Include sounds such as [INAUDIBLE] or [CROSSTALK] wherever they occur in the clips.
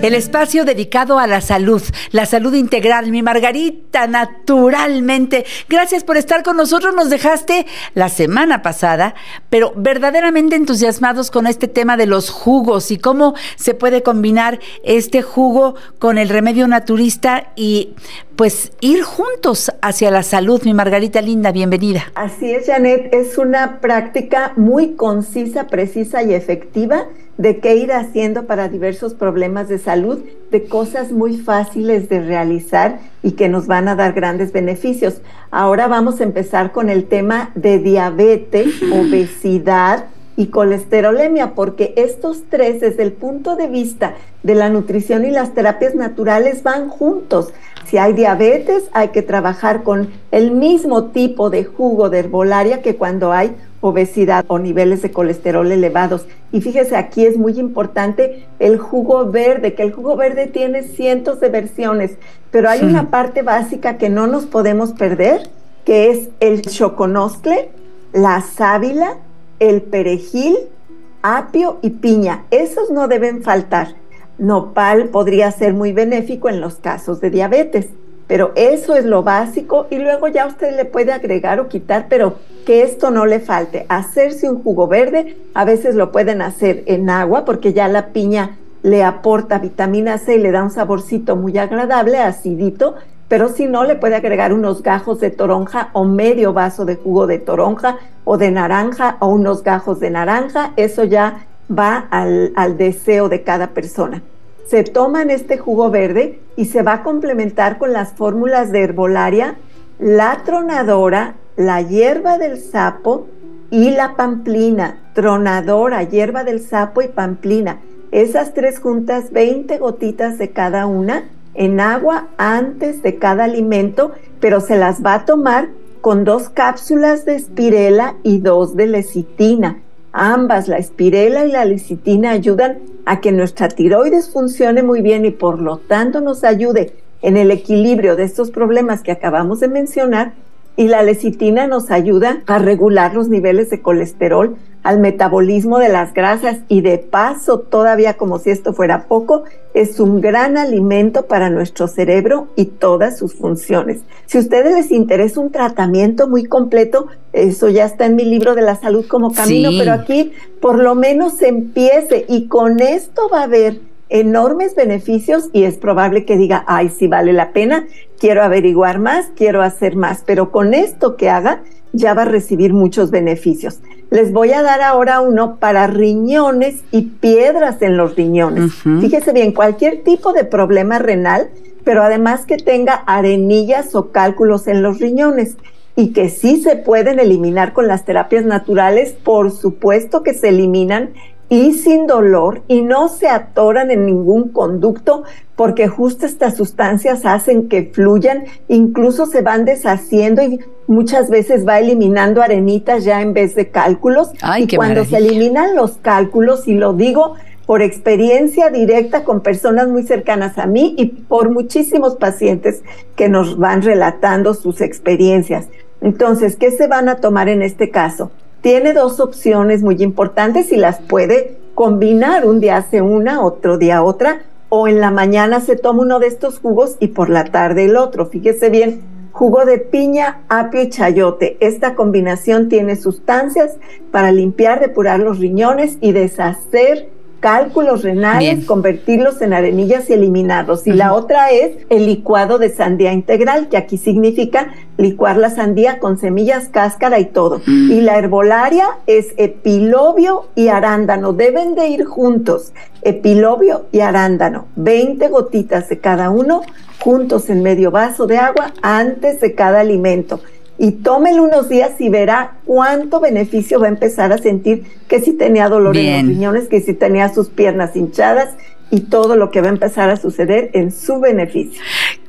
El espacio dedicado a la salud, la salud integral, mi Margarita, naturalmente. Gracias por estar con nosotros. Nos dejaste la semana pasada, pero verdaderamente entusiasmados con este tema de los jugos y cómo se puede combinar este jugo con el remedio naturista y pues ir juntos hacia la salud. Mi Margarita linda, bienvenida. Así es, Janet, es una práctica muy concisa, precisa y efectiva de qué ir haciendo para diversos problemas de salud, de cosas muy fáciles de realizar y que nos van a dar grandes beneficios. Ahora vamos a empezar con el tema de diabetes, [LAUGHS] obesidad, y colesterolemia, porque estos tres, desde el punto de vista de la nutrición y las terapias naturales, van juntos. Si hay diabetes, hay que trabajar con el mismo tipo de jugo de herbolaria que cuando hay obesidad o niveles de colesterol elevados. Y fíjese, aquí es muy importante el jugo verde, que el jugo verde tiene cientos de versiones, pero hay una parte básica que no nos podemos perder, que es el choconoscle, la sábila, el perejil, apio y piña. Esos no deben faltar. Nopal podría ser muy benéfico en los casos de diabetes, pero eso es lo básico y luego ya usted le puede agregar o quitar, pero que esto no le falte. Hacerse un jugo verde, a veces lo pueden hacer en agua porque ya la piña le aporta vitamina C y le da un saborcito muy agradable, acidito, pero si no, le puede agregar unos gajos de toronja o medio vaso de jugo de toronja o de naranja o unos gajos de naranja. Eso ya va al, al deseo de cada persona. Se toman este jugo verde y se va a complementar con las fórmulas de herbolaria, la tronadora, la hierba del sapo y la pamplina. Tronadora, hierba del sapo y pamplina. Esas tres juntas, 20 gotitas de cada una en agua antes de cada alimento, pero se las va a tomar con dos cápsulas de espirela y dos de lecitina. Ambas, la espirela y la lecitina, ayudan a que nuestra tiroides funcione muy bien y por lo tanto nos ayude en el equilibrio de estos problemas que acabamos de mencionar y la lecitina nos ayuda a regular los niveles de colesterol, al metabolismo de las grasas y de paso, todavía como si esto fuera poco, es un gran alimento para nuestro cerebro y todas sus funciones. Si a ustedes les interesa un tratamiento muy completo, eso ya está en mi libro de la salud como camino, pero aquí por lo menos se empiece y con esto va a haber enormes beneficios y es probable que diga, ay, sí vale la pena, quiero averiguar más, quiero hacer más, pero con esto que haga ya va a recibir muchos beneficios. Les voy a dar ahora uno para riñones y piedras en los riñones. Fíjese bien, cualquier tipo de problema renal, pero además que tenga arenillas o cálculos en los riñones y que sí se pueden eliminar con las terapias naturales, por supuesto que se eliminan y sin dolor y no se atoran en ningún conducto porque justo estas sustancias hacen que fluyan, incluso se van deshaciendo y muchas veces va eliminando arenitas ya en vez de cálculos. y cuando se eliminan los cálculos, y lo digo por experiencia directa con personas muy cercanas a mí y por muchísimos pacientes que nos van relatando sus experiencias. Entonces, ¿qué se van a tomar en este caso? Tiene dos opciones muy importantes y las puede combinar. Un día hace una, otro día otra, o en la mañana se toma uno de estos jugos y por la tarde el otro. Fíjese bien, jugo de piña, apio y chayote. Esta combinación tiene sustancias para limpiar, depurar los riñones y deshacer cálculos renales, convertirlos en arenillas y eliminarlos. Y la otra es el licuado de sandía integral, que aquí significa licuar la sandía con semillas, cáscara y todo. Mm. Y la herbolaria es epilobio y arándano. Deben de ir juntos, epilobio y arándano. 20 gotitas de cada uno juntos en medio vaso de agua antes de cada alimento y tómelo unos días y verá cuánto beneficio va a empezar a sentir que si tenía dolor en los riñones, que si tenía sus piernas hinchadas y todo lo que va a empezar a suceder en su beneficio.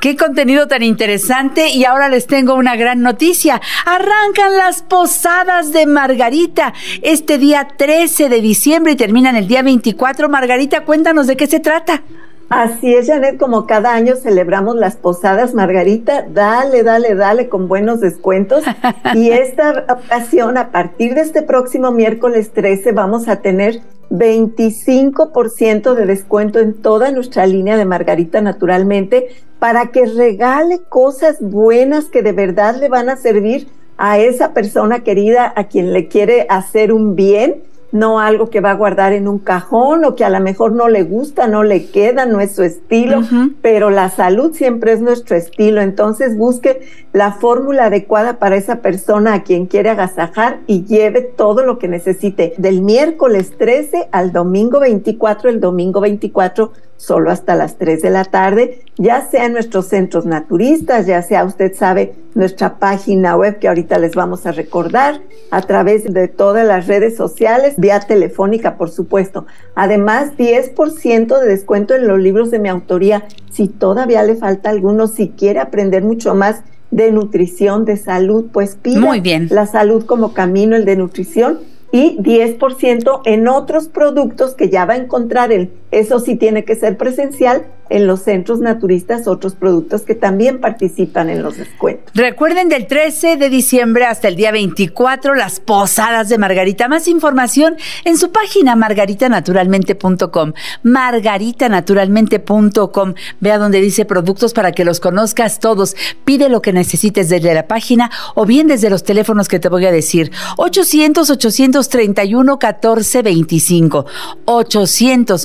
Qué contenido tan interesante y ahora les tengo una gran noticia. Arrancan las posadas de Margarita este día 13 de diciembre y terminan el día 24. Margarita, cuéntanos de qué se trata. Así es, Janet, como cada año celebramos las posadas Margarita, dale, dale, dale con buenos descuentos. [LAUGHS] y esta ocasión, a partir de este próximo miércoles 13, vamos a tener 25% de descuento en toda nuestra línea de Margarita naturalmente para que regale cosas buenas que de verdad le van a servir a esa persona querida a quien le quiere hacer un bien no algo que va a guardar en un cajón o que a lo mejor no le gusta, no le queda, no es su estilo, pero la salud siempre es nuestro estilo. Entonces busque la fórmula adecuada para esa persona a quien quiere agasajar y lleve todo lo que necesite. Del miércoles 13 al domingo 24, el domingo 24 solo hasta las 3 de la tarde, ya sea en nuestros centros naturistas, ya sea usted sabe nuestra página web que ahorita les vamos a recordar, a través de todas las redes sociales, vía telefónica, por supuesto. Además, 10% de descuento en los libros de mi autoría, si todavía le falta alguno, si quiere aprender mucho más de nutrición, de salud, pues pida Muy bien. la salud como camino, el de nutrición y 10% en otros productos que ya va a encontrar él. Eso sí tiene que ser presencial en los centros naturistas otros productos que también participan en los descuentos. Recuerden del 13 de diciembre hasta el día 24 las posadas de Margarita. Más información en su página margaritanaturalmente.com. Margaritanaturalmente.com. Vea donde dice productos para que los conozcas todos. Pide lo que necesites desde la página o bien desde los teléfonos que te voy a decir. 800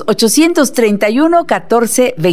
831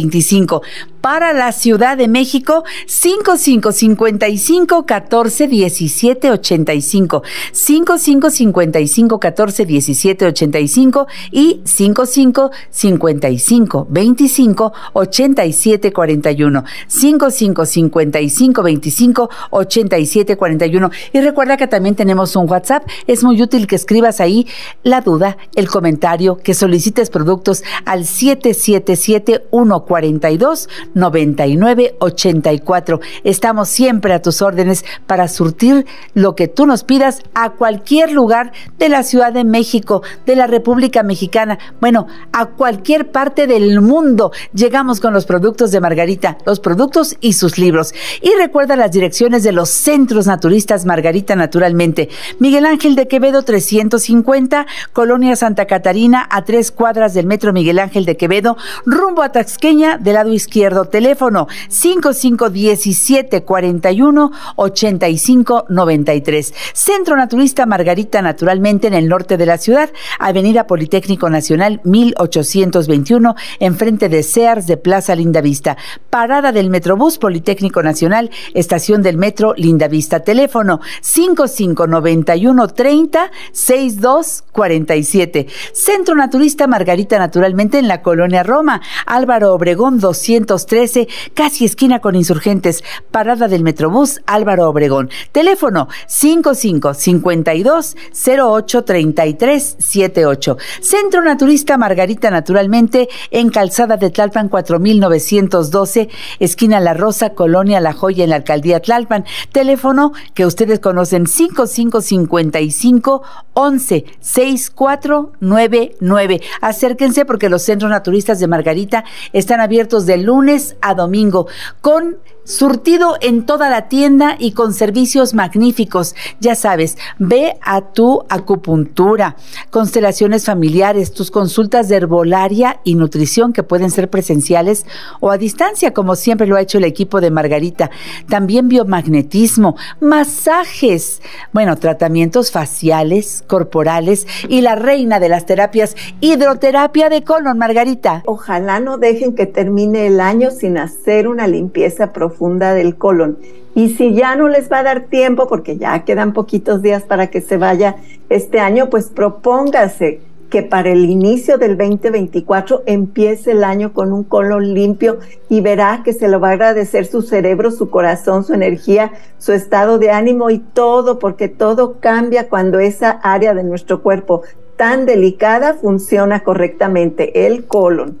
1425. 800 831 1425. 25. Para la Ciudad de México, 5555 14 17 85. 5555 14 17 85 y 5555 25 87 41. 5555 25 87 41. Y recuerda que también tenemos un WhatsApp. Es muy útil que escribas ahí la duda, el comentario, que solicites productos al 777 142 9984. Estamos siempre a tus órdenes para surtir lo que tú nos pidas a cualquier lugar de la Ciudad de México, de la República Mexicana, bueno, a cualquier parte del mundo. Llegamos con los productos de Margarita, los productos y sus libros. Y recuerda las direcciones de los centros naturistas Margarita Naturalmente. Miguel Ángel de Quevedo 350, Colonia Santa Catarina, a tres cuadras del Metro Miguel Ángel de Quevedo, rumbo a Taxqueña, del lado izquierdo. Teléfono 5517 41 85 93. Centro Naturista Margarita, naturalmente en el norte de la ciudad, Avenida Politécnico Nacional 1821, enfrente de Sears de Plaza Linda Vista. Parada del Metrobús Politécnico Nacional, estación del Metro Linda Vista. Teléfono 5591 30 62 47. Centro Naturista Margarita, naturalmente en la colonia Roma, Álvaro Obregón 213, casi esquina con insurgentes, parada del Metrobús Álvaro Obregón. Teléfono 55 52 08 33 78. Centro Naturista Margarita Naturalmente en Calzada de Tlalpan 4912, esquina La Rosa, Colonia La Joya en la Alcaldía Tlalpan. Teléfono que ustedes conocen 55 55 11 6499. Acérquense porque los centros naturistas de Margarita están abiertos de lunes a domingo con surtido en toda la tienda y con servicios magníficos. Ya sabes, ve a tu acupuntura, constelaciones familiares, tus consultas de herbolaria y nutrición que pueden ser presenciales o a distancia, como siempre lo ha hecho el equipo de Margarita. También biomagnetismo, masajes, bueno, tratamientos faciales, corporales y la reina de las terapias, hidroterapia de colon, Margarita. Ojalá no dejen que termine el año sin hacer una limpieza profunda del colon. Y si ya no les va a dar tiempo, porque ya quedan poquitos días para que se vaya este año, pues propóngase que para el inicio del 2024 empiece el año con un colon limpio y verá que se lo va a agradecer su cerebro, su corazón, su energía, su estado de ánimo y todo, porque todo cambia cuando esa área de nuestro cuerpo tan delicada funciona correctamente, el colon.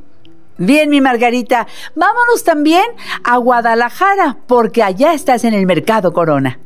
Bien, mi Margarita, vámonos también a Guadalajara, porque allá estás en el Mercado Corona.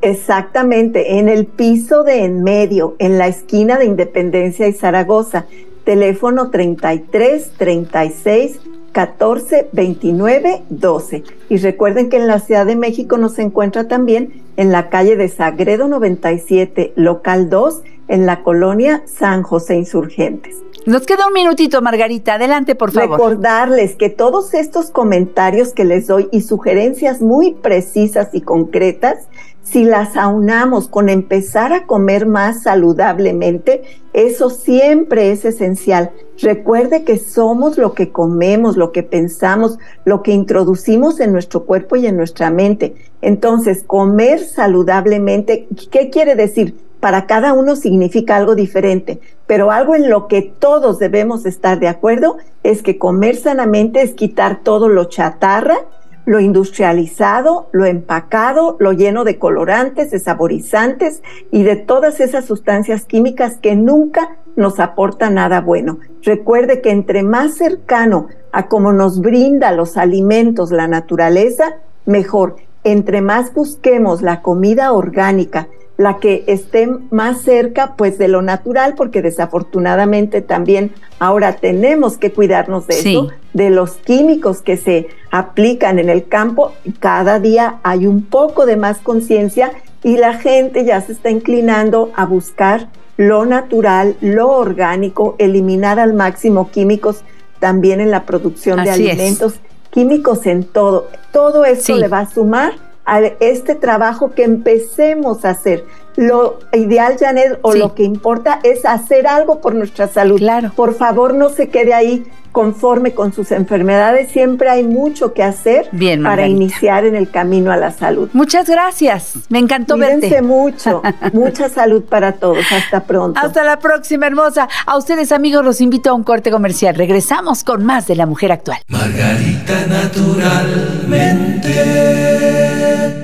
Exactamente, en el piso de en medio, en la esquina de Independencia y Zaragoza. Teléfono 33 36 14 29 12. Y recuerden que en la Ciudad de México nos encuentra también en la calle de Sagredo 97, local 2, en la colonia San José Insurgentes. Nos queda un minutito, Margarita. Adelante, por favor. Recordarles que todos estos comentarios que les doy y sugerencias muy precisas y concretas, si las aunamos con empezar a comer más saludablemente, eso siempre es esencial. Recuerde que somos lo que comemos, lo que pensamos, lo que introducimos en nuestro cuerpo y en nuestra mente. Entonces, comer saludablemente, ¿qué quiere decir? Para cada uno significa algo diferente, pero algo en lo que todos debemos estar de acuerdo es que comer sanamente es quitar todo lo chatarra, lo industrializado, lo empacado, lo lleno de colorantes, de saborizantes y de todas esas sustancias químicas que nunca nos aportan nada bueno. Recuerde que entre más cercano a cómo nos brinda los alimentos la naturaleza, mejor. Entre más busquemos la comida orgánica, la que esté más cerca pues de lo natural, porque desafortunadamente también ahora tenemos que cuidarnos de eso, de los químicos que se aplican en el campo. Cada día hay un poco de más conciencia y la gente ya se está inclinando a buscar lo natural, lo orgánico, eliminar al máximo químicos también en la producción de alimentos, químicos en todo. Todo esto le va a sumar a este trabajo que empecemos a hacer. Lo ideal, Janet, o lo que importa es hacer algo por nuestra salud. Claro. Por favor, no se quede ahí conforme con sus enfermedades. Siempre hay mucho que hacer para iniciar en el camino a la salud. Muchas gracias. Me encantó Cuídense verte. mucho. [LAUGHS] Mucha salud para todos. Hasta pronto. Hasta la próxima, hermosa. A ustedes, amigos, los invito a un corte comercial. Regresamos con más de la mujer actual. Margarita naturalmente.